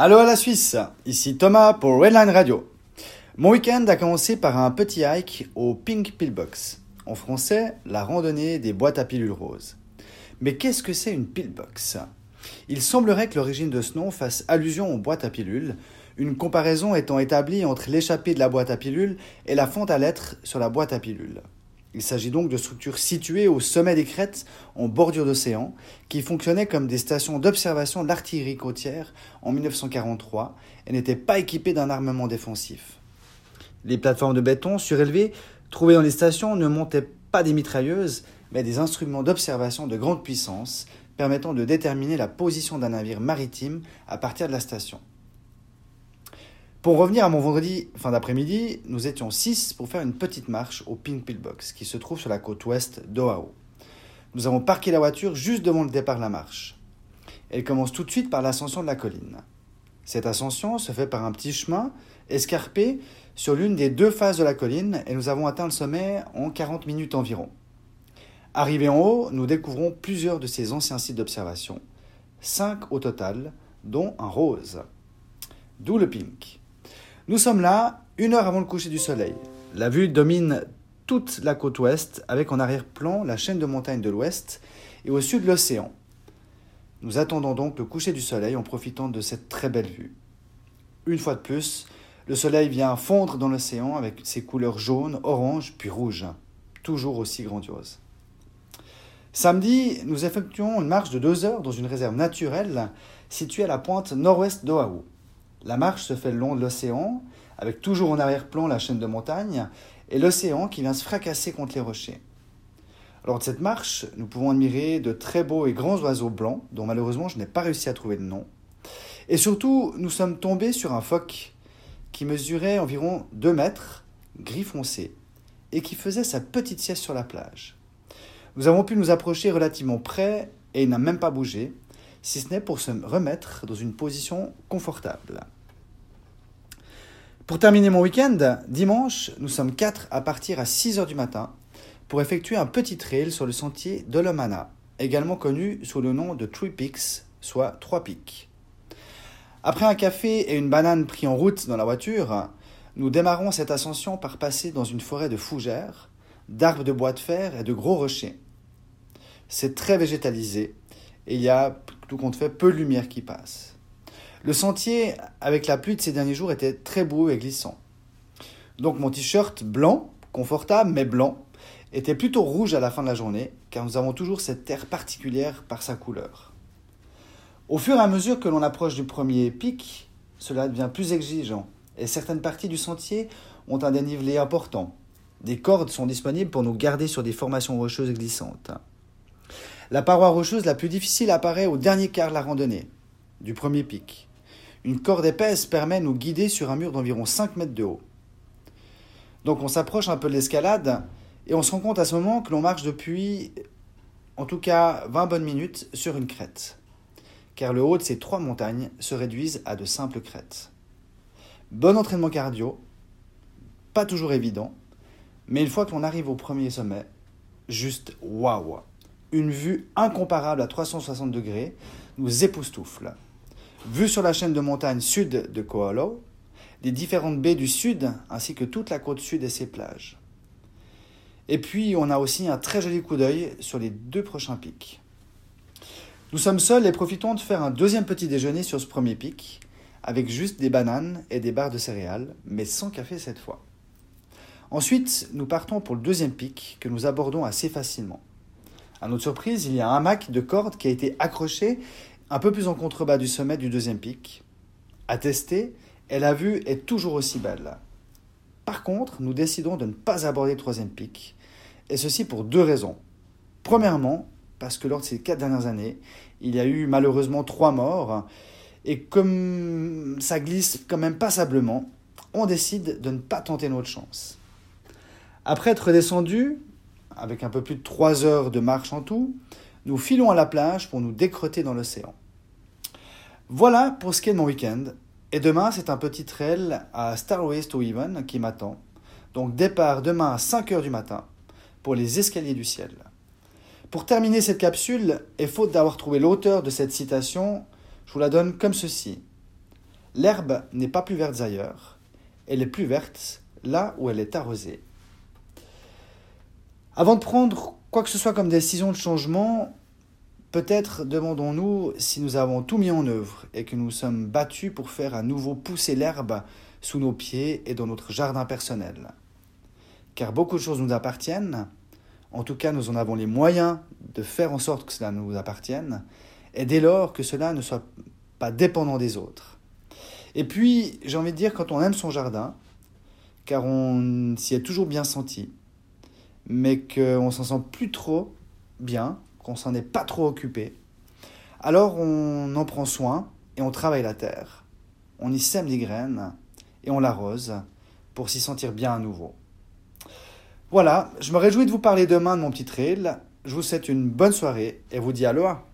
Allô à la Suisse, ici Thomas pour Redline Radio. Mon week-end a commencé par un petit hike au Pink Pillbox. En français, la randonnée des boîtes à pilules roses. Mais qu'est-ce que c'est une pillbox Il semblerait que l'origine de ce nom fasse allusion aux boîtes à pilules, une comparaison étant établie entre l'échappée de la boîte à pilules et la fente à lettres sur la boîte à pilules. Il s'agit donc de structures situées au sommet des crêtes, en bordure d'océan, qui fonctionnaient comme des stations d'observation de l'artillerie côtière en 1943 et n'étaient pas équipées d'un armement défensif. Les plateformes de béton surélevées trouvées dans les stations ne montaient pas des mitrailleuses, mais des instruments d'observation de grande puissance permettant de déterminer la position d'un navire maritime à partir de la station. Pour revenir à mon vendredi fin d'après-midi, nous étions six pour faire une petite marche au Pink Pillbox, qui se trouve sur la côte ouest d'Oahu. Nous avons parqué la voiture juste devant le départ de la marche. Elle commence tout de suite par l'ascension de la colline. Cette ascension se fait par un petit chemin escarpé sur l'une des deux faces de la colline et nous avons atteint le sommet en 40 minutes environ. Arrivés en haut, nous découvrons plusieurs de ces anciens sites d'observation, cinq au total, dont un rose. D'où le pink. Nous sommes là, une heure avant le coucher du soleil. La vue domine toute la côte ouest, avec en arrière-plan la chaîne de montagnes de l'ouest et au sud l'océan. Nous attendons donc le coucher du soleil en profitant de cette très belle vue. Une fois de plus, le soleil vient fondre dans l'océan avec ses couleurs jaunes, orange, puis rouge, toujours aussi grandiose. Samedi, nous effectuons une marche de deux heures dans une réserve naturelle située à la pointe nord-ouest d'Oahu. La marche se fait le long de l'océan, avec toujours en arrière-plan la chaîne de montagnes, et l'océan qui vient se fracasser contre les rochers. Lors de cette marche, nous pouvons admirer de très beaux et grands oiseaux blancs, dont malheureusement je n'ai pas réussi à trouver de nom. Et surtout, nous sommes tombés sur un phoque qui mesurait environ 2 mètres, gris foncé, et qui faisait sa petite sieste sur la plage. Nous avons pu nous approcher relativement près et il n'a même pas bougé, si ce n'est pour se remettre dans une position confortable. Pour terminer mon week-end, dimanche, nous sommes quatre à partir à 6 heures du matin pour effectuer un petit trail sur le sentier Dolomana, également connu sous le nom de Three Peaks, soit Trois Pics. Après un café et une banane pris en route dans la voiture, nous démarrons cette ascension par passer dans une forêt de fougères, d'arbres de bois de fer et de gros rochers. C'est très végétalisé et il y a tout compte fait, peu de lumière qui passe. Le sentier, avec la pluie de ces derniers jours, était très beau et glissant. Donc mon t-shirt blanc, confortable mais blanc, était plutôt rouge à la fin de la journée, car nous avons toujours cette terre particulière par sa couleur. Au fur et à mesure que l'on approche du premier pic, cela devient plus exigeant, et certaines parties du sentier ont un dénivelé important. Des cordes sont disponibles pour nous garder sur des formations rocheuses glissantes. La paroi rocheuse la plus difficile apparaît au dernier quart de la randonnée, du premier pic. Une corde épaisse permet de nous guider sur un mur d'environ 5 mètres de haut. Donc on s'approche un peu de l'escalade et on se rend compte à ce moment que l'on marche depuis en tout cas 20 bonnes minutes sur une crête, car le haut de ces trois montagnes se réduisent à de simples crêtes. Bon entraînement cardio, pas toujours évident, mais une fois que l'on arrive au premier sommet, juste waouh une vue incomparable à 360 degrés nous époustoufle. Vue sur la chaîne de montagne sud de Koalo, les différentes baies du sud ainsi que toute la côte sud et ses plages. Et puis on a aussi un très joli coup d'œil sur les deux prochains pics. Nous sommes seuls et profitons de faire un deuxième petit déjeuner sur ce premier pic, avec juste des bananes et des barres de céréales, mais sans café cette fois. Ensuite, nous partons pour le deuxième pic que nous abordons assez facilement. À notre surprise, il y a un hamac de corde qui a été accroché un peu plus en contrebas du sommet du deuxième pic. À tester, et la vue est toujours aussi belle. Par contre, nous décidons de ne pas aborder le troisième pic, et ceci pour deux raisons. Premièrement, parce que lors de ces quatre dernières années, il y a eu malheureusement trois morts, et comme ça glisse quand même passablement, on décide de ne pas tenter notre chance. Après être descendu, avec un peu plus de 3 heures de marche en tout, nous filons à la plage pour nous décroter dans l'océan. Voilà pour ce qui est de mon week-end. Et demain, c'est un petit trail à Starways to Even qui m'attend. Donc départ demain à 5 heures du matin pour les escaliers du ciel. Pour terminer cette capsule, et faute d'avoir trouvé l'auteur de cette citation, je vous la donne comme ceci. L'herbe n'est pas plus verte ailleurs, elle est plus verte là où elle est arrosée. Avant de prendre quoi que ce soit comme décision de changement, peut-être demandons-nous si nous avons tout mis en œuvre et que nous sommes battus pour faire à nouveau pousser l'herbe sous nos pieds et dans notre jardin personnel. Car beaucoup de choses nous appartiennent, en tout cas nous en avons les moyens de faire en sorte que cela nous appartienne, et dès lors que cela ne soit pas dépendant des autres. Et puis, j'ai envie de dire, quand on aime son jardin, car on s'y est toujours bien senti, mais qu'on s'en sent plus trop bien, qu'on s'en est pas trop occupé, alors on en prend soin et on travaille la terre. On y sème des graines et on l'arrose pour s'y sentir bien à nouveau. Voilà, je me réjouis de vous parler demain de mon petit trail. Je vous souhaite une bonne soirée et vous dis aloha